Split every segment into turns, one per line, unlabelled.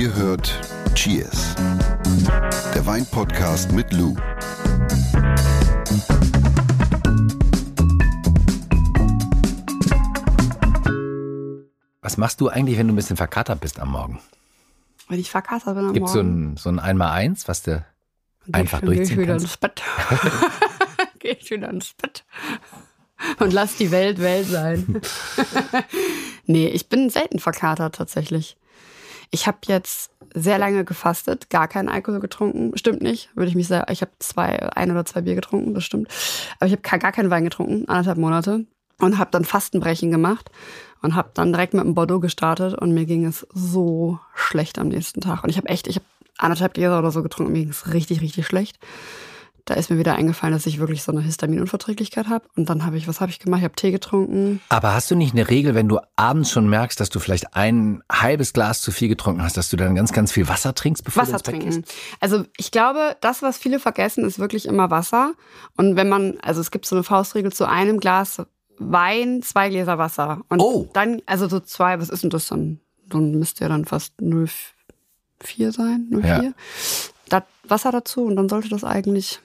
Ihr hört Cheers, der Weinpodcast mit Lou.
Was machst du eigentlich, wenn du ein bisschen verkatert bist am Morgen?
Wenn ich verkatert bin am
Gibt es so
Morgen.
ein, so ein Einmal-Eins, was du
Geh
einfach
ich- geh ich
durchziehen
wieder
kannst?
ins Bett. Geh ich wieder ins Bett. Und lass die Welt Welt sein. nee, ich bin selten verkatert tatsächlich. Ich habe jetzt sehr lange gefastet, gar keinen Alkohol getrunken. Stimmt nicht, würde ich mich sehr. Ich habe zwei, ein oder zwei Bier getrunken, das stimmt. Aber ich habe gar keinen Wein getrunken, anderthalb Monate. Und habe dann Fastenbrechen gemacht und habe dann direkt mit dem Bordeaux gestartet und mir ging es so schlecht am nächsten Tag. Und ich habe echt, ich habe anderthalb Gläser oder so getrunken und mir ging es richtig, richtig schlecht. Da ist mir wieder eingefallen, dass ich wirklich so eine Histaminunverträglichkeit habe. Und dann habe ich, was habe ich gemacht? Ich habe Tee getrunken.
Aber hast du nicht eine Regel, wenn du abends schon merkst, dass du vielleicht ein halbes Glas zu viel getrunken hast, dass du dann ganz, ganz viel Wasser trinkst, bevor du
Wasser
ins Bett
trinken. Also ich glaube, das, was viele vergessen, ist wirklich immer Wasser. Und wenn man, also es gibt so eine Faustregel zu einem Glas Wein, zwei Gläser Wasser. Und
Oh.
dann, also so zwei, was ist denn das dann? Dann müsste ja dann fast 0,4 sein, 0,4.
Ja.
Da Wasser dazu und dann sollte das eigentlich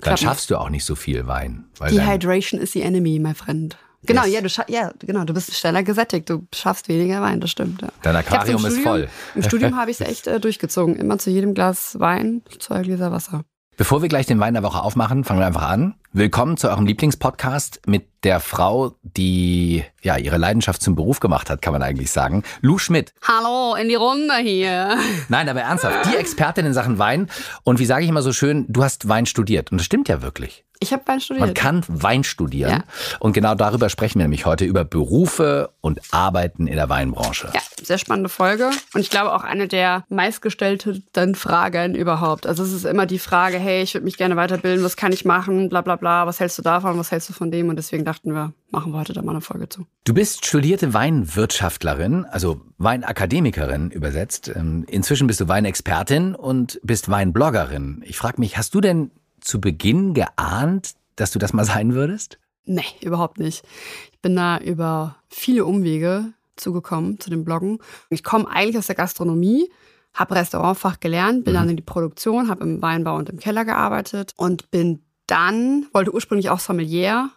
Dann schaffst du auch nicht so viel Wein.
Dehydration is the enemy, my friend. Genau,
Yes.
ja, du ja, genau, du bist schneller gesättigt, du schaffst weniger Wein, das stimmt. Ja.
Dein Aquarium ist
Studium-
voll.
Im Studium habe ich es echt äh, durchgezogen. Immer zu jedem Glas Wein, zwei Gläser Wasser.
Bevor wir gleich den Wein der Woche aufmachen, fangen wir einfach an. Willkommen zu eurem Lieblingspodcast mit der Frau, die ja ihre Leidenschaft zum Beruf gemacht hat, kann man eigentlich sagen. Lou Schmidt.
Hallo, in die Runde hier.
Nein, aber ernsthaft, die Expertin in Sachen Wein. Und wie sage ich immer so schön, du hast Wein studiert. Und das stimmt ja wirklich.
Ich habe Wein studiert.
Man kann Wein studieren.
Ja.
Und genau darüber sprechen wir nämlich heute, über Berufe und Arbeiten in der Weinbranche.
Ja, sehr spannende Folge. Und ich glaube auch eine der meistgestellten Fragen überhaupt. Also es ist immer die Frage, hey, ich würde mich gerne weiterbilden, was kann ich machen, bla bla bla, was hältst du davon, was hältst du von dem? Und deswegen dachten wir, machen wir heute da mal eine Folge zu.
Du bist studierte Weinwirtschaftlerin, also Weinakademikerin übersetzt. Ähm, Inzwischen bist du Weinexpertin und bist Weinbloggerin. Ich frage mich, hast du denn zu Beginn geahnt, dass du das mal sein würdest?
Nee, überhaupt nicht. Ich bin da über viele Umwege zugekommen zu dem Bloggen. Ich komme eigentlich aus der Gastronomie, habe Restaurantfach gelernt, bin dann in die Produktion, habe im Weinbau und im Keller gearbeitet und bin dann, wollte ursprünglich auch Sommelier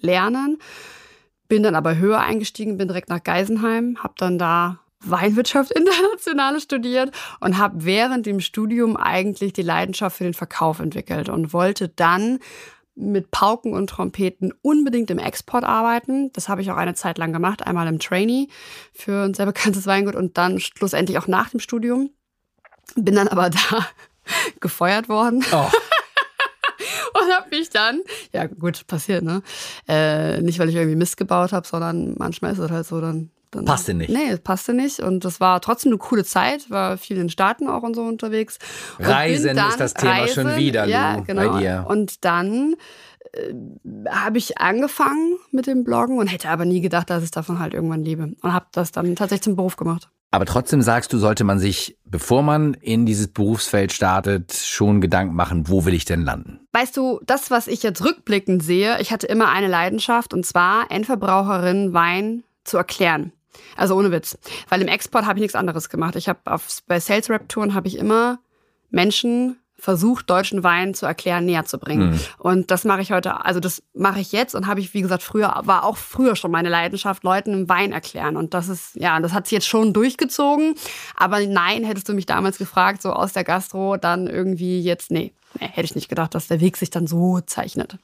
lernen, bin dann aber höher eingestiegen, bin direkt nach Geisenheim, habe dann da Weinwirtschaft international studiert und habe während dem Studium eigentlich die Leidenschaft für den Verkauf entwickelt und wollte dann mit Pauken und Trompeten unbedingt im Export arbeiten. Das habe ich auch eine Zeit lang gemacht, einmal im Trainee für ein sehr bekanntes Weingut und dann schlussendlich auch nach dem Studium. Bin dann aber da gefeuert worden
Oh.
und habe mich dann, ja gut, passiert, ne? Äh, nicht, weil ich irgendwie Mist gebaut habe, sondern manchmal ist es halt so, dann. dann
Passte nicht.
Nee, passte nicht. Und das war trotzdem eine coole Zeit, war viel in den Staaten auch und so unterwegs. Und
Reisen
dann-
ist das Thema schon wieder,
ja,
bei
genau.
dir.
Und dann äh, habe ich angefangen mit dem Bloggen und hätte aber nie gedacht, dass ich davon halt irgendwann lebe. Und habe das dann tatsächlich zum Beruf gemacht.
Aber trotzdem sagst du, sollte man sich, bevor man in dieses Berufsfeld startet, schon Gedanken machen, wo will ich denn landen?
Weißt du, das, was ich jetzt rückblickend sehe, ich hatte immer eine Leidenschaft und zwar Endverbraucherin Wein zu erklären. Also ohne Witz. Weil im Export habe ich nichts anderes gemacht. Ich habe auf bei Sales Rep Touren habe ich immer Menschen versucht, deutschen Wein zu erklären, näher zu bringen. Und das mache ich heute, also das mache ich jetzt und habe ich, wie gesagt, früher, war auch früher schon meine Leidenschaft, Leuten im Wein erklären. Und das ist, ja, das hat sich jetzt schon durchgezogen. Aber nein, hättest du mich damals gefragt, so aus der Gastro, dann irgendwie jetzt, nee, nee hätte ich nicht gedacht, dass der Weg sich dann so zeichnet.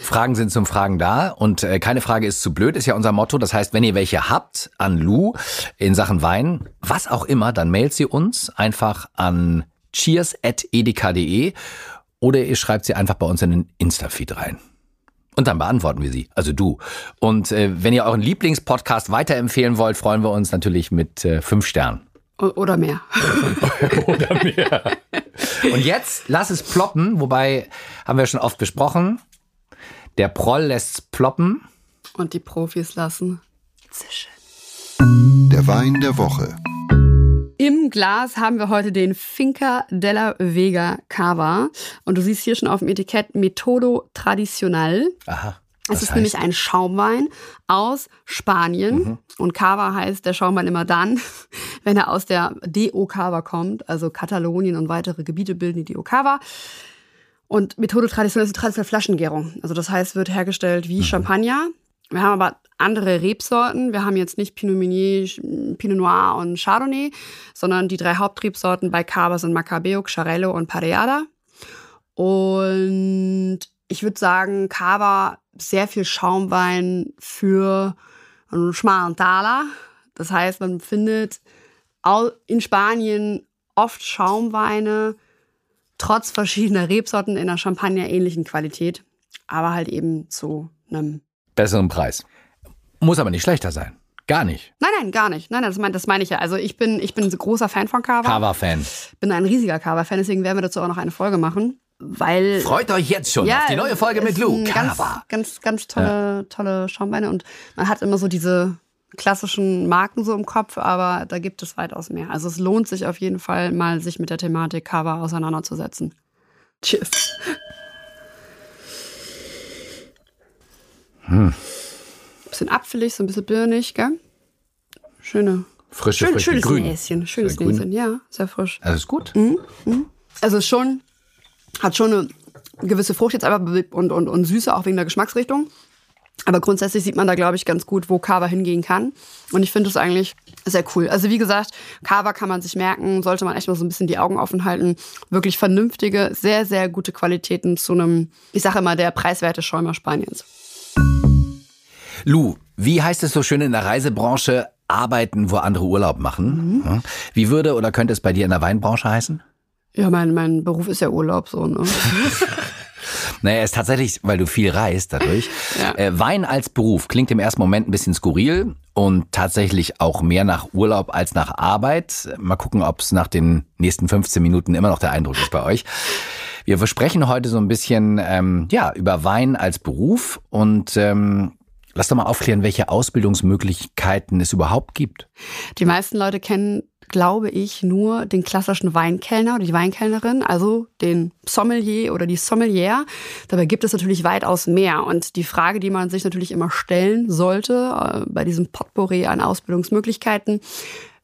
Fragen sind zum Fragen da und äh, keine Frage ist zu blöd, ist ja unser Motto. Das heißt, wenn ihr welche habt an Lou in Sachen Wein, was auch immer, dann mailt sie uns einfach an cheers.edeka.de oder ihr schreibt sie einfach bei uns in den Insta-Feed rein. Und dann beantworten wir sie, also du. Und äh, wenn ihr euren Lieblingspodcast weiterempfehlen wollt, freuen wir uns natürlich mit äh, fünf Sternen.
Oder mehr.
Oder mehr. Und jetzt lass es ploppen, wobei haben wir schon oft besprochen. Der Proll lässt's ploppen.
Und die Profis lassen zischen.
Der Wein der Woche.
Im Glas haben wir heute den Finca della Vega Cava. Und du siehst hier schon auf dem Etikett Metodo Tradicional.
Aha.
Es ist heißt? nämlich ein Schaumwein aus Spanien. Mhm. Und Cava heißt der Schaumwein immer dann, wenn er aus der DO Cava kommt. Also Katalonien und weitere Gebiete bilden die DO Cava. Und Methode traditionell ist die traditionelle Flaschengärung. Also das heißt, wird hergestellt wie mhm. Champagner. Wir haben aber andere Rebsorten. Wir haben jetzt nicht Pinot Meunier, Pinot Noir und Chardonnay, sondern die drei Hauptrebsorten bei Cava sind Macabeo, Xarello und Pareada. Und ich würde sagen, Cava sehr viel Schaumwein für einen schmalen Taler. Das heißt, man findet in Spanien oft Schaumweine, trotz verschiedener Rebsorten in einer Champagner-ähnlichen Qualität, aber halt eben zu einem
besseren Preis. Muss aber nicht schlechter sein. Gar nicht.
Nein, nein, gar nicht. Nein, das meine das mein ich ja. Also ich bin, ich bin ein großer Fan von Cava.
Cava-Fan.
Bin ein riesiger Cava-Fan, deswegen werden wir dazu auch noch eine Folge machen. Weil.
Freut euch jetzt schon ja, auf die neue Folge mit Lou.
Cava. Ganz, ganz, ganz tolle, ja. tolle Schaumweine. Und man hat immer so diese klassischen Marken so im Kopf, aber da gibt es weitaus mehr. Also es lohnt sich auf jeden Fall mal, sich mit der Thematik Cava auseinanderzusetzen. Cheers. Hm. Bisschen apfelig, so ein bisschen birnig, gell? Schöne.
Frische, schön, frische
schönes
Grün.
Näschen, schönes Näschen, ja, sehr frisch.
Also ist gut.
Mhm. Mhm. Also schon, hat schon eine gewisse Frucht jetzt aber und, und, und Süße, auch wegen der Geschmacksrichtung. Aber grundsätzlich sieht man da, glaube ich, ganz gut, wo Kava hingehen kann. Und ich finde es eigentlich sehr cool. Also wie gesagt, Kava kann man sich merken, sollte man echt mal so ein bisschen die Augen offen halten. Wirklich vernünftige, sehr, sehr gute Qualitäten zu einem, ich sage immer, der preiswerte Schäumer Spaniens.
Lou, wie heißt es so schön in der Reisebranche, arbeiten, wo andere Urlaub machen? Mhm. Wie würde oder könnte es bei dir in der Weinbranche heißen?
Ja, mein, mein Beruf ist ja Urlaub so, ne?
Naja, ist tatsächlich, weil du viel reist dadurch. ja. äh, Wein als Beruf klingt im ersten Moment ein bisschen skurril und tatsächlich auch mehr nach Urlaub als nach Arbeit. Mal gucken, ob es nach den nächsten 15 Minuten immer noch der Eindruck ist bei euch. Wir versprechen heute so ein bisschen ähm, ja über Wein als Beruf und ähm, Lass doch mal aufklären, welche Ausbildungsmöglichkeiten es überhaupt gibt.
Die meisten Leute kennen, glaube ich, nur den klassischen Weinkellner oder die Weinkellnerin, also den Sommelier oder die Sommelier. Dabei gibt es natürlich weitaus mehr. Und die Frage, die man sich natürlich immer stellen sollte äh, bei diesem Potpourri an Ausbildungsmöglichkeiten,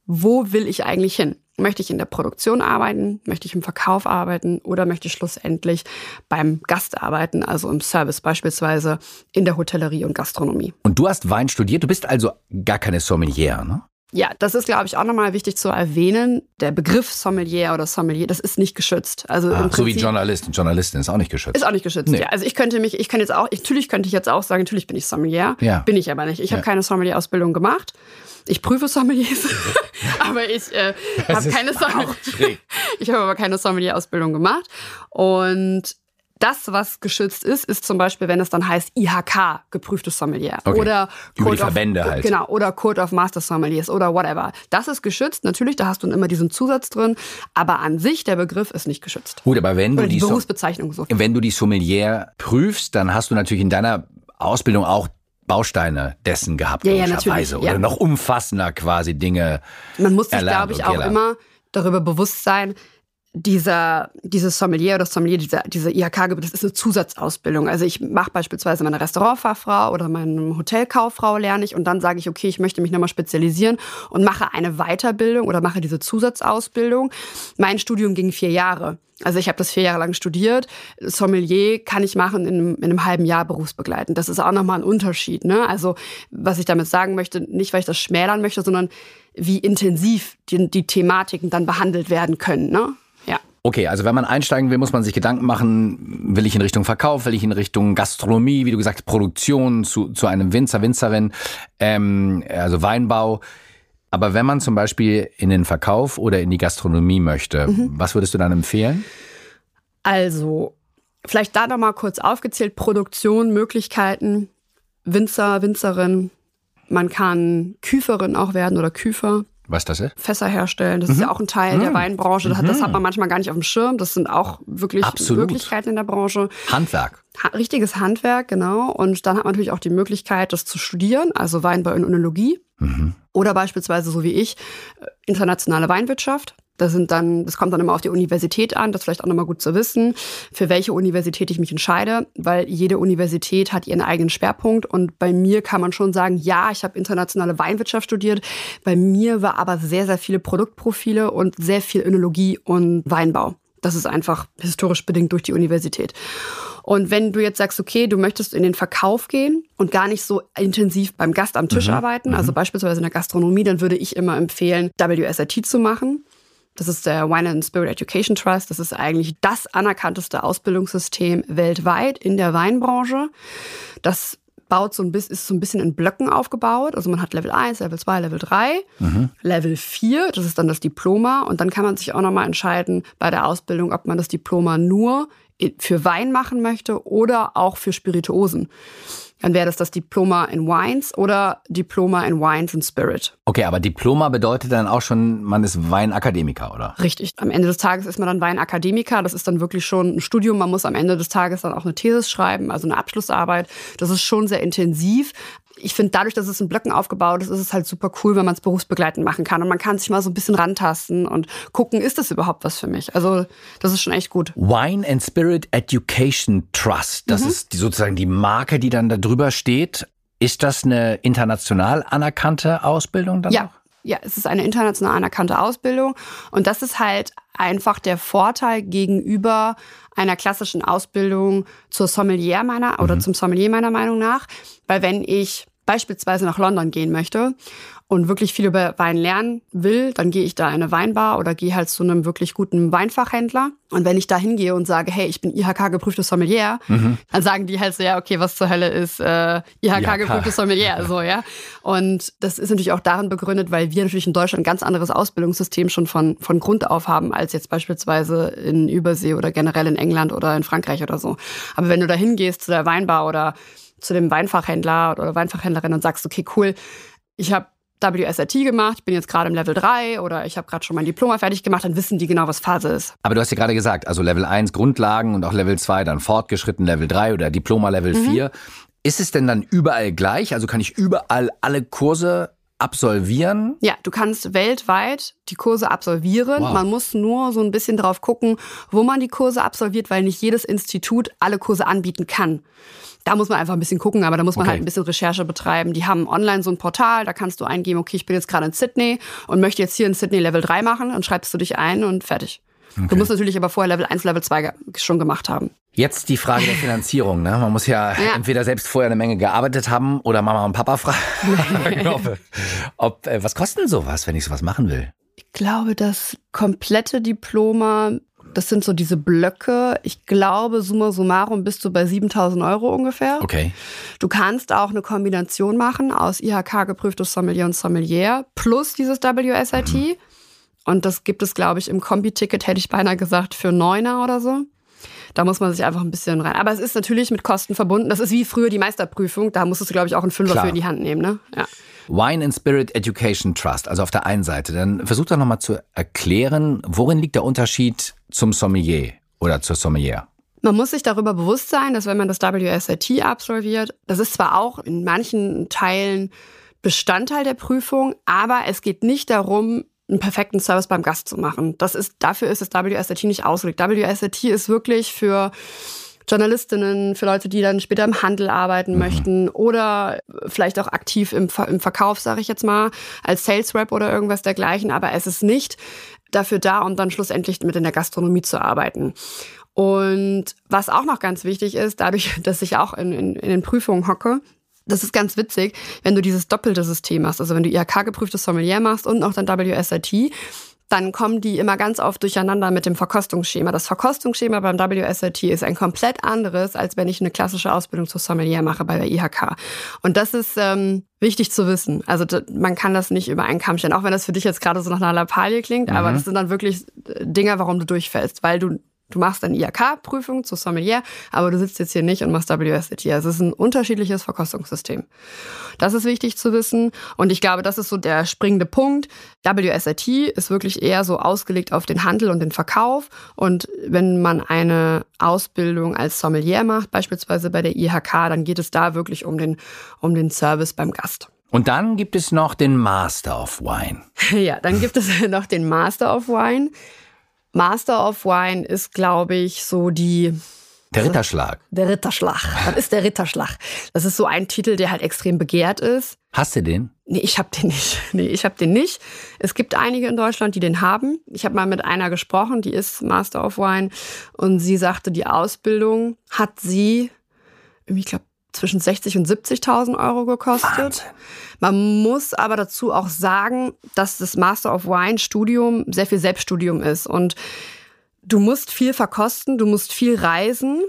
wo will ich eigentlich hin? Möchte ich in der Produktion arbeiten? Möchte ich im Verkauf arbeiten? Oder möchte ich schlussendlich beim Gast arbeiten, also im Service beispielsweise in der Hotellerie und Gastronomie?
Und du hast Wein studiert, du bist also gar keine Sommelier, ne?
Ja, das ist, glaube ich, auch nochmal wichtig zu erwähnen. Der Begriff Sommelier oder Sommelier, das ist nicht geschützt. Also
ah, so wie Journalist und Journalistin ist auch nicht geschützt.
Ist auch nicht geschützt, nee. ja. Also ich könnte mich, ich könnte jetzt auch, natürlich könnte ich jetzt auch sagen, natürlich bin ich Sommelier. Ja. Bin ich aber nicht. Ich ja. habe keine Sommelier-Ausbildung gemacht. Ich prüfe Sommeliers, aber ich äh, habe keine Sommelier. Ich habe aber keine Sommelier-Ausbildung gemacht. Und das, was geschützt ist, ist zum Beispiel, wenn es dann heißt IHK, geprüftes Sommelier.
Okay.
Oder
Über Code die Verbände
of,
halt.
Genau, oder Code of Master Sommeliers oder whatever. Das ist geschützt. Natürlich, da hast du immer diesen Zusatz drin. Aber an sich, der Begriff ist nicht geschützt.
Gut, aber wenn
oder
du
die,
die
Berufsbezeichnung so.
Wenn du die Sommelier prüfst, dann hast du natürlich in deiner Ausbildung auch Bausteine dessen gehabt,
ja, ja, natürlich.
Oder
ja.
noch umfassender quasi Dinge.
Man muss sich, glaube ich, auch immer darüber bewusst sein, dieser, dieses Sommelier oder Sommelier, diese, diese IHK, das ist eine Zusatzausbildung. Also ich mache beispielsweise meine Restaurantfachfrau oder meine Hotelkauffrau lerne ich und dann sage ich, okay, ich möchte mich nochmal spezialisieren und mache eine Weiterbildung oder mache diese Zusatzausbildung. Mein Studium ging vier Jahre. Also ich habe das vier Jahre lang studiert. Sommelier kann ich machen in einem, in einem halben Jahr berufsbegleitend. Das ist auch nochmal ein Unterschied. Ne? Also was ich damit sagen möchte, nicht weil ich das schmälern möchte, sondern wie intensiv die, die Thematiken dann behandelt werden können. Ne?
Okay, also wenn man einsteigen will, muss man sich Gedanken machen, will ich in Richtung Verkauf, will ich in Richtung Gastronomie, wie du gesagt, Produktion zu, zu einem Winzer, Winzerin, ähm, also Weinbau. Aber wenn man zum Beispiel in den Verkauf oder in die Gastronomie möchte, mhm. was würdest du dann empfehlen?
Also, vielleicht da nochmal kurz aufgezählt, Produktion, Möglichkeiten, Winzer, Winzerin, man kann Küferin auch werden oder Küfer.
Was das ist?
Fässer herstellen. Das mhm. ist ja auch ein Teil mhm. der Weinbranche. Das, mhm. das, hat man manchmal gar nicht auf dem Schirm. Das sind auch wirklich
Absolut.
Möglichkeiten in der Branche.
Handwerk.
Ha richtiges Handwerk, genau. Und dann hat man natürlich auch die Möglichkeit, das zu studieren, also Weinbau in Önologie. Mhm. Oder beispielsweise, so wie ich, äh, internationale Weinwirtschaft. Das sind dann, das kommt dann immer auf die Universität an, das ist vielleicht auch nochmal gut zu wissen, für welche Universität ich mich entscheide, weil jede Universität hat ihren eigenen Schwerpunkt und bei mir kann man schon sagen, ja, ich habe internationale Weinwirtschaft studiert, bei mir war aber sehr, sehr viele Produktprofile und sehr viel Önologie und Weinbau. Das ist einfach historisch bedingt durch die Universität. Und wenn du jetzt sagst, okay, du möchtest in den Verkauf gehen und gar nicht so intensiv beim Gast am Tisch mhm. arbeiten, also mhm. beispielsweise in der Gastronomie, dann würde ich immer empfehlen, WSIT zu machen. Das ist der Wine and Spirit Education Trust. Das ist eigentlich das anerkannteste Ausbildungssystem weltweit in der Weinbranche. Das baut so ein bisschen, ist so ein bisschen in Blöcken aufgebaut. Also man hat Level 1, Level 2, Level 3, mhm. Level 4, das ist dann das Diploma. Und dann kann man sich auch nochmal entscheiden bei der Ausbildung, ob man das Diploma nur für Wein machen möchte oder auch für Spirituosen. Dann wäre das das Diploma in Wines oder Diploma in Wines and Spirit.
Okay, aber Diploma bedeutet dann auch schon, man ist Weinakademiker, oder?
Richtig. Am Ende des Tages ist man dann Weinakademiker. Das ist dann wirklich schon ein Studium. Man muss am Ende des Tages dann auch eine Thesis schreiben, also eine Abschlussarbeit. Das ist schon sehr intensiv ich finde, dadurch, dass es in Blöcken aufgebaut ist, ist es halt super cool, wenn man es berufsbegleitend machen kann. Und man kann sich mal so ein bisschen rantasten und gucken, ist das überhaupt was für mich? Also, das ist schon echt gut.
Wine and Spirit Education Trust, das mhm. ist die, sozusagen die Marke, die dann da drüber steht. Ist das eine international anerkannte Ausbildung dann
ja. Auch? Ja, es ist eine international anerkannte Ausbildung. Und das ist halt einfach der Vorteil gegenüber einer klassischen Ausbildung zur Sommelier meiner mhm. oder zum Sommelier meiner Meinung nach. Weil wenn ich beispielsweise nach London gehen möchte und wirklich viel über Wein lernen will, dann gehe ich da in eine Weinbar oder gehe halt zu einem wirklich guten Weinfachhändler. Und wenn ich da hingehe und sage, hey, ich bin IHK-geprüftes Sommelier, mhm. dann sagen die halt so, ja, okay, was zur Hölle ist äh, IHK-geprüftes Sommelier, so, ja. Und das ist natürlich auch darin begründet, weil wir natürlich in Deutschland ein ganz anderes Ausbildungssystem schon von, von Grund auf haben, als jetzt beispielsweise in Übersee oder generell in England oder in Frankreich oder so. Aber wenn du da hingehst zu der Weinbar oder zu dem Weinfachhändler oder Weinfachhändlerin und sagst, okay, cool, ich habe WSIT gemacht, ich bin jetzt gerade im Level 3 oder ich habe gerade schon mein Diploma fertig gemacht, dann wissen die genau, was Phase ist.
Aber du hast ja gerade gesagt, also Level 1 Grundlagen und auch Level 2 dann fortgeschritten Level 3 oder Diploma Level mhm. 4. Ist es denn dann überall gleich? Also kann ich überall alle Kurse absolvieren?
Ja, du kannst weltweit die Kurse absolvieren. Wow. Man muss nur so ein bisschen drauf gucken, wo man die Kurse absolviert, weil nicht jedes Institut alle Kurse anbieten kann. Da muss man einfach ein bisschen gucken, aber da muss man okay. halt ein bisschen Recherche betreiben. Die haben online so ein Portal, da kannst du eingeben, okay, ich bin jetzt gerade in Sydney und möchte jetzt hier in Sydney Level 3 machen, dann schreibst du dich ein und fertig. Okay. Du musst natürlich aber vorher Level 1, Level 2 schon gemacht haben.
Jetzt die Frage der Finanzierung. Ne? Man muss ja, ja, entweder selbst vorher eine Menge gearbeitet haben oder Mama und Papa fragen, ob, ob, äh, was kostet denn sowas, wenn ich sowas machen will?
Ich glaube, das komplette Diploma das sind so diese Blöcke. Ich glaube, summa summarum bist du bei 7000 Euro ungefähr.
Okay.
Du kannst auch eine Kombination machen aus IHK geprüftes Sommelier und Sommelier plus dieses WSIT. Mhm. Und das gibt es, glaube ich, im Kombi-Ticket, hätte ich beinahe gesagt, für Neuner oder so. Da muss man sich einfach ein bisschen rein. Aber es ist natürlich mit Kosten verbunden. Das ist wie früher die Meisterprüfung. Da musstest du, glaube ich, auch einen Fünfer Klar. für in die Hand nehmen. Ne? Ja.
Wine and Spirit Education Trust, also auf der einen Seite. Dann versuch doch nochmal zu erklären, worin liegt der Unterschied zum Sommelier oder zur Sommelier?
Man muss sich darüber bewusst sein, dass wenn man das WSIT absolviert, das ist zwar auch in manchen Teilen Bestandteil der Prüfung, aber es geht nicht darum, einen perfekten Service beim Gast zu machen. Das ist, dafür ist das WSIT nicht ausgelegt. WSIT ist wirklich für Journalistinnen, für Leute, die dann später im Handel arbeiten mhm. möchten oder vielleicht auch aktiv im, Ver im Verkauf, sage ich jetzt mal, als Sales Rep oder irgendwas dergleichen. Aber es ist nicht dafür da, um dann schlussendlich mit in der Gastronomie zu arbeiten. Und was auch noch ganz wichtig ist, dadurch, dass ich auch in, in, in den Prüfungen hocke, das ist ganz witzig, wenn du dieses doppelte System hast, also wenn du IHK-geprüftes Sommelier machst und noch dann WSIT, dann kommen die immer ganz oft durcheinander mit dem Verkostungsschema. Das Verkostungsschema beim WSIT ist ein komplett anderes, als wenn ich eine klassische Ausbildung zur Sommelier mache bei der IHK. Und das ist ähm, wichtig zu wissen. Also man kann das nicht über einen Kamm stellen, auch wenn das für dich jetzt gerade so nach einer Lappalie klingt, mhm. aber das sind dann wirklich Dinge, warum du durchfällst, weil du Du machst eine IHK-Prüfung zu Sommelier, aber du sitzt jetzt hier nicht und machst WSET. Also es ist ein unterschiedliches Verkostungssystem. Das ist wichtig zu wissen. Und ich glaube, das ist so der springende Punkt. WSET ist wirklich eher so ausgelegt auf den Handel und den Verkauf. Und wenn man eine Ausbildung als Sommelier macht, beispielsweise bei der IHK, dann geht es da wirklich um den, um den Service beim Gast.
Und dann gibt es noch den Master of Wine.
Ja, dann gibt es noch den Master of Wine. Master of Wine ist, glaube ich, so die
Der Ritterschlag.
der Ritterschlag. Was ist der Ritterschlag? Das ist so ein Titel, der halt extrem begehrt ist.
Hast du den?
Nee, ich hab den nicht. Nee, ich hab den nicht. Es gibt einige in Deutschland, die den haben. Ich habe mal mit einer gesprochen, die ist Master of Wine und sie sagte, die Ausbildung hat sie, irgendwie, ich glaube, zwischen 60 und 70.000 Euro gekostet.
Wahnsinn.
Man muss aber dazu auch sagen, dass das Master of Wine Studium sehr viel Selbststudium ist und du musst viel verkosten, du musst viel reisen,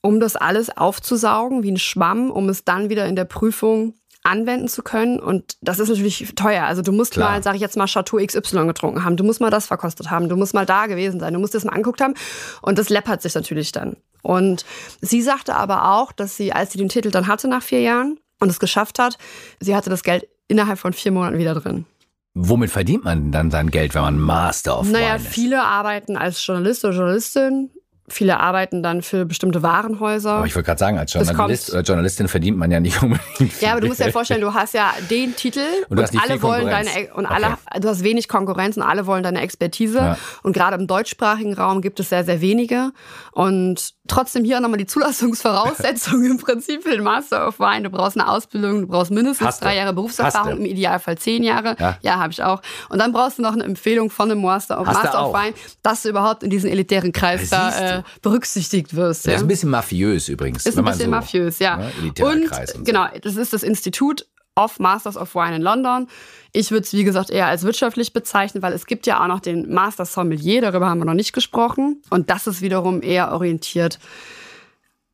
um das alles aufzusaugen wie ein Schwamm, um es dann wieder in der Prüfung anwenden zu können. Und das ist natürlich teuer. Also du musst
Klar.
mal, sag ich jetzt mal, Chateau XY getrunken haben. Du musst mal das verkostet haben. Du musst mal da gewesen sein. Du musst das mal angeguckt haben. Und das läppert sich natürlich dann. Und sie sagte aber auch, dass sie, als sie den Titel dann hatte nach vier Jahren und es geschafft hat, sie hatte das Geld innerhalb von vier Monaten wieder drin.
Womit verdient man dann sein Geld, wenn man Master of
Naja,
Wine ist?
viele arbeiten als Journalist oder Journalistin. Viele arbeiten dann für bestimmte Warenhäuser.
Aber ich wollte gerade sagen, als Journalist oder Journalistin verdient man ja nicht unbedingt viel
Ja, aber du musst dir vorstellen, du hast ja den Titel
Und du hast nicht
alle wollen deine und alle du hast wenig Konkurrenz und alle wollen deine Expertise.
Ja.
und gerade im deutschsprachigen Raum gibt es sehr sehr wenige. Und trotzdem hier nochmal die Zulassungsvoraussetzungen im Prinzip für den Master of Wine. Du brauchst eine Ausbildung, du brauchst mindestens
Hast du.
drei Jahre Berufserfahrung,
du.
im Idealfall zehn Jahre.
Ja.
Ja, habe ich auch. Und dann brauchst du noch eine Empfehlung von einem Master of,
Hast du
Master of. Wine, dass du überhaupt in diesen elitären Kreis da äh, berücksichtigt wirst.
Das
ja.
ist ein bisschen mafiös übrigens.
Ist ein bisschen
so,
mafiös, ja.
ne,
und
und so.
genau, das ist das Institut of Masters of Wine in London. Ich würde es, wie gesagt, eher als wirtschaftlich bezeichnen, weil es gibt ja auch noch den Master Sommelier, darüber haben wir noch nicht gesprochen. Und das ist wiederum eher orientiert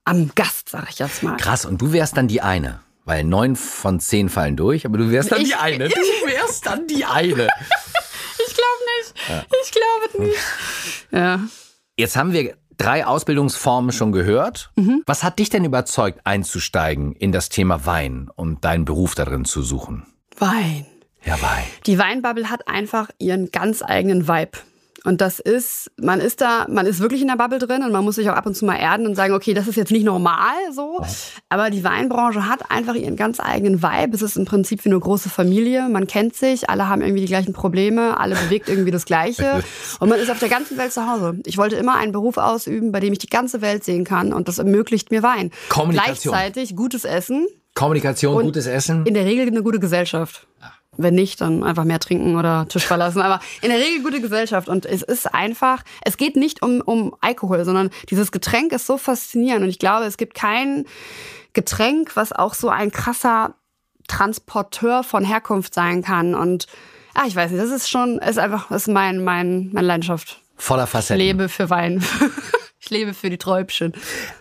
am Gast, sag ich jetzt mal.
Krass, und du wärst dann die eine. Weil neun von zehn fallen durch, aber du wärst dann
Ich-
die eine. Du wärst dann die eine.
Ich glaube nicht. Ich glaube nicht. Ja.
Jetzt haben wir drei Ausbildungsformen schon gehört.
Mhm.
Was hat dich denn überzeugt, einzusteigen in das Thema Wein und deinen Beruf darin zu suchen?
Wein.
Ja, Wein.
Die Weinbubble hat einfach ihren ganz eigenen Vibe. Und das ist, man ist da, man ist wirklich in der Bubble drin und man muss sich auch ab und zu mal erden und sagen, okay, das ist jetzt nicht normal so. Aber die Weinbranche hat einfach ihren ganz eigenen Vibe. Es ist im Prinzip wie eine große Familie. Man kennt sich, alle haben irgendwie die gleichen Probleme, alle bewegt irgendwie das Gleiche. Und man ist auf der ganzen Welt zu Hause. Ich wollte immer einen Beruf ausüben, bei dem ich die ganze Welt sehen kann und das ermöglicht mir Wein.
Kommunikation.
Gleichzeitig gutes Essen,
Kommunikation, gutes Essen.
in der Regel eine gute Gesellschaft. Wenn nicht, dann einfach mehr trinken oder Tisch verlassen. Aber in der Regel gute Gesellschaft. Und es ist einfach, es geht nicht um, um Alkohol, sondern dieses Getränk ist so faszinierend. Und ich glaube, es gibt kein Getränk, was auch so ein krasser Transporteur von Herkunft sein kann. Und ah, ich weiß nicht, das ist schon, ist einfach, ist mein, mein, meine Leidenschaft.
Voller
Ich
Facetten.
lebe für Wein. ich lebe für die Träubchen.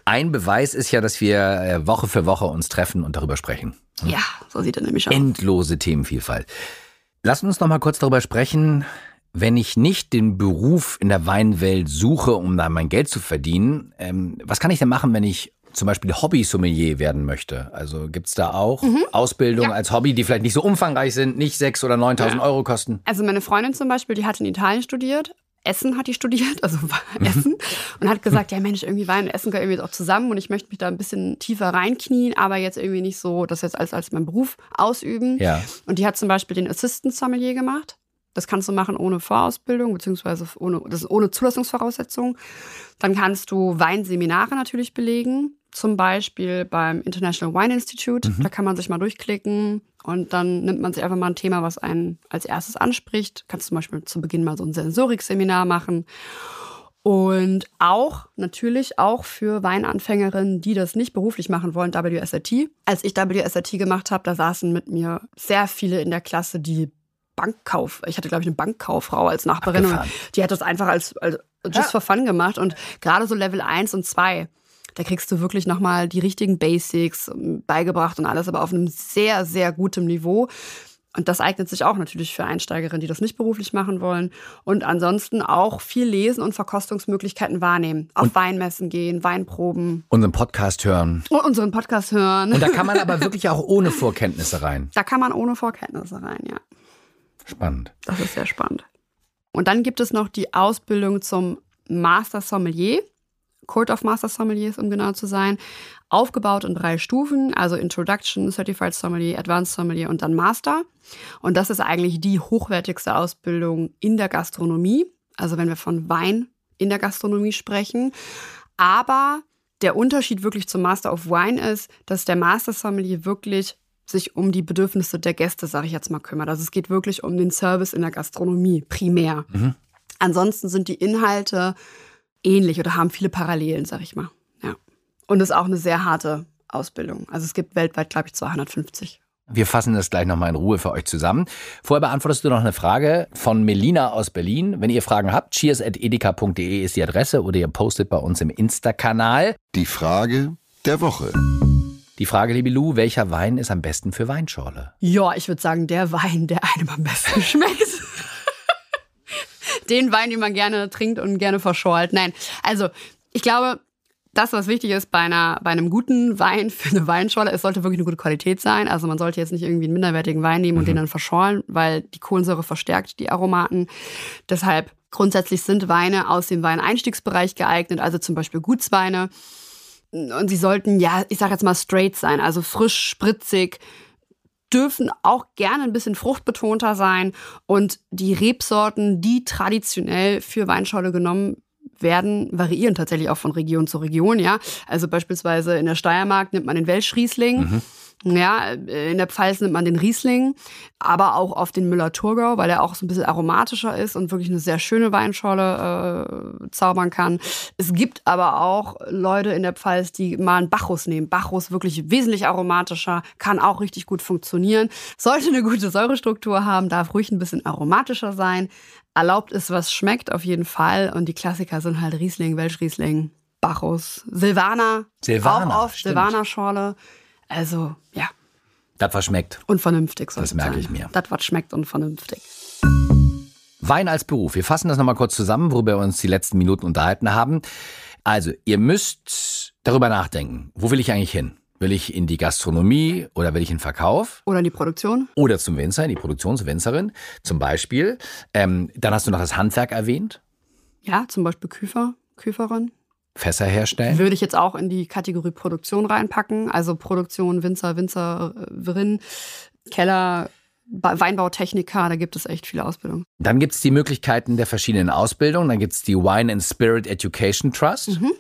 Ein Beweis ist ja, dass wir äh, Woche für Woche uns treffen und darüber sprechen.
Ja, so sieht er nämlich aus.
Endlose Themenvielfalt. Lass uns noch mal kurz darüber sprechen. Wenn ich nicht den Beruf in der Weinwelt suche, um da mein Geld zu verdienen, ähm, was kann ich denn machen, wenn ich zum Beispiel Hobby-Sommelier werden möchte? Also gibt's da auch Ausbildungen
Ja.
als Hobby, die vielleicht nicht so umfangreich sind, nicht sechs oder 9.000
Ja.
Euro kosten?
Also meine Freundin zum Beispiel, die hat in Italien studiert. Essen hat die studiert, also Essen. Und hat gesagt, ja Mensch, irgendwie Wein und Essen gehört irgendwie auch zusammen und ich möchte mich da ein bisschen tiefer reinknien, aber jetzt irgendwie nicht so, das jetzt als, als mein Beruf ausüben.
Ja.
Und die hat zum Beispiel den Assistant Sommelier gemacht. Das kannst du machen ohne Vorausbildung, beziehungsweise ohne, das ohne Zulassungsvoraussetzung. Dann kannst du Weinseminare natürlich belegen, zum Beispiel beim International Wine Institute. Da kann man sich mal durchklicken und dann nimmt man sich einfach mal ein Thema, was einen als erstes anspricht. Kannst zum Beispiel zu Beginn mal so ein Sensorik-Seminar machen. Und auch, natürlich auch für Weinanfängerinnen, die das nicht beruflich machen wollen, WSRT. Als ich WSRT gemacht habe, da saßen mit mir sehr viele in der Klasse, die Bankkauf, ich hatte glaube ich eine Bankkauffrau als Nachbarin und die hat das einfach als, als just for fun gemacht und gerade so Level 1 und 2, da kriegst du wirklich nochmal die richtigen Basics ähm, beigebracht und alles, aber auf einem sehr, sehr gutem Niveau. Und das eignet sich auch natürlich für Einsteigerinnen, die das nicht beruflich machen wollen. Und ansonsten auch viel lesen und Verkostungsmöglichkeiten wahrnehmen. Auf Weinmessen gehen, Weinproben
Unseren Podcast hören.
und unseren Podcast hören.
Und da kann man aber wirklich auch ohne Vorkenntnisse rein.
da kann man ohne Vorkenntnisse rein, ja.
Spannend.
Das ist sehr spannend. Und dann gibt es noch die Ausbildung zum Master Sommelier. Court of Master Sommeliers, um genau zu sein, aufgebaut in drei Stufen, also Introduction, Certified Sommelier, Advanced Sommelier und dann Master. Und das ist eigentlich die hochwertigste Ausbildung in der Gastronomie. Also wenn wir von Wein in der Gastronomie sprechen. Aber der Unterschied wirklich zum Master of Wine ist, dass der Master Sommelier wirklich sich um die Bedürfnisse der Gäste, sage ich jetzt mal, kümmert. Also es geht wirklich um den Service in der Gastronomie primär. Mhm. Ansonsten sind die Inhalte ähnlich oder haben viele Parallelen, sage ich mal. Ja. Und es ist auch eine sehr harte Ausbildung. Also es gibt weltweit, glaube ich, 250.
Wir fassen das gleich nochmal in Ruhe für euch zusammen. Vorher beantwortest du noch eine Frage von Melina aus Berlin. Wenn ihr Fragen habt, cheers.edeka.de ist die Adresse oder ihr postet bei uns im Insta-Kanal.
Die Frage der Woche.
Die Frage, liebe Lu, welcher Wein ist am besten für Weinschorle?
Ja, ich würde sagen, der Wein, der einem am besten schmeckt. Den Wein, den man gerne trinkt und gerne verschorlt. Nein, also ich glaube, das, was wichtig ist bei, einer, bei einem guten Wein für eine Weinschorle, es sollte wirklich eine gute Qualität sein. Also man sollte jetzt nicht irgendwie einen minderwertigen Wein nehmen und mhm. den dann verschorlen, weil die Kohlensäure verstärkt die Aromaten. Deshalb grundsätzlich sind Weine aus dem Weineinstiegsbereich geeignet, also zum Beispiel Gutsweine und sie sollten, ja, ich sag jetzt mal straight sein, also frisch, spritzig, dürfen auch gerne ein bisschen fruchtbetonter sein. Und die Rebsorten, die traditionell für Weinschorle genommen werden, variieren tatsächlich auch von Region zu Region, ja. Also beispielsweise in der Steiermark nimmt man den Welschriesling. Mhm. Ja, in der Pfalz nimmt man den Riesling, aber auch auf den Müller-Thurgau, weil er auch so ein bisschen aromatischer ist und wirklich eine sehr schöne Weinschorle äh, zaubern kann. Es gibt aber auch Leute in der Pfalz, die mal einen Bacchus nehmen. Bacchus wirklich wesentlich aromatischer, kann auch richtig gut funktionieren. Sollte eine gute Säurestruktur haben, darf ruhig ein bisschen aromatischer sein. Erlaubt ist, was schmeckt auf jeden Fall. Und die Klassiker sind halt Riesling, Welschriesling, Bacchus, Silvaner,
Silvaner
auch oft Silvaner-Schorle. Also, ja.
Das was schmeckt.
Und vernünftig
Das merke sein. ich mir.
Das was schmeckt und vernünftig.
Wein als Beruf. Wir fassen das nochmal kurz zusammen, worüber wir uns die letzten Minuten unterhalten haben. Also, ihr müsst darüber nachdenken. Wo will ich eigentlich hin? Will ich in die Gastronomie oder will ich in den Verkauf?
Oder in die Produktion?
Oder zum Winzer, in die Produktionswinzerin zum Beispiel. Ähm, dann hast du noch das Handwerk erwähnt.
Ja, zum Beispiel Küfer, Küferin.
Fässer herstellen?
Würde ich jetzt auch in die Kategorie Produktion reinpacken. Also Produktion, Winzer, Winzerin, Keller, Weinbautechniker, da gibt es echt viele Ausbildungen.
Dann gibt es die Möglichkeiten der verschiedenen Ausbildungen. Dann gibt es die Wine and Spirit Education Trust. Mhm.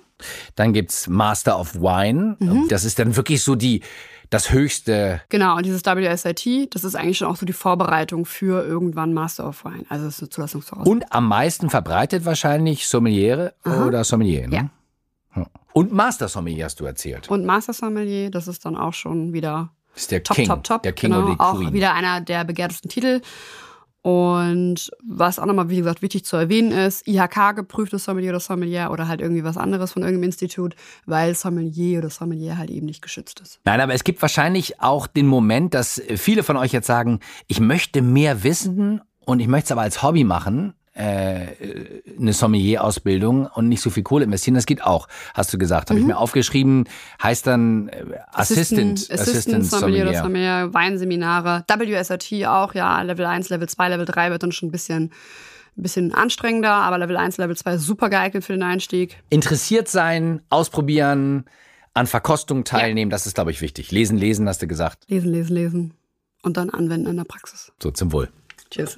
Dann gibt es Master of Wine. Mhm. Das ist dann wirklich so die, das höchste.
Genau, und dieses WSIT, das ist eigentlich schon auch so die Vorbereitung für irgendwann Master of Wine. Also das ist eine Zulassungsvoraussetzung.
Und am meisten verbreitet wahrscheinlich Sommeliere Aha. oder Sommelier, ne?
Ja.
Und Master Sommelier hast du erzählt.
Und Master Sommelier, das ist dann auch schon wieder
das ist der
top,
King,
top, top.
Der King
genau,
oder die
auch
Queen.
wieder einer der begehrtesten Titel. Und was auch nochmal, wie gesagt, wichtig zu erwähnen ist, IHK geprüftes Sommelier oder Sommelier oder halt irgendwie was anderes von irgendeinem Institut, weil Sommelier oder Sommelier halt eben nicht geschützt ist.
Nein, aber es gibt wahrscheinlich auch den Moment, dass viele von euch jetzt sagen, ich möchte mehr wissen und ich möchte es aber als Hobby machen äh, eine Sommelier-Ausbildung und nicht so viel Kohle investieren. Das geht auch, hast du gesagt. Habe mhm. ich mir aufgeschrieben. Heißt dann äh, Assistant,
Assistant, Assistant Sommelier, Sommelier. Sommelier, Weinseminare, WSRT auch, ja, Level 1, Level 2, Level 3 wird dann schon ein bisschen bisschen anstrengender, aber Level 1, Level 2 super geeignet für den Einstieg.
Interessiert sein, ausprobieren, an Verkostungen teilnehmen, ja. das ist, glaube ich, wichtig. Lesen, lesen, hast du gesagt.
Lesen, lesen, lesen. Und dann anwenden in der Praxis.
So, zum Wohl.
Tschüss.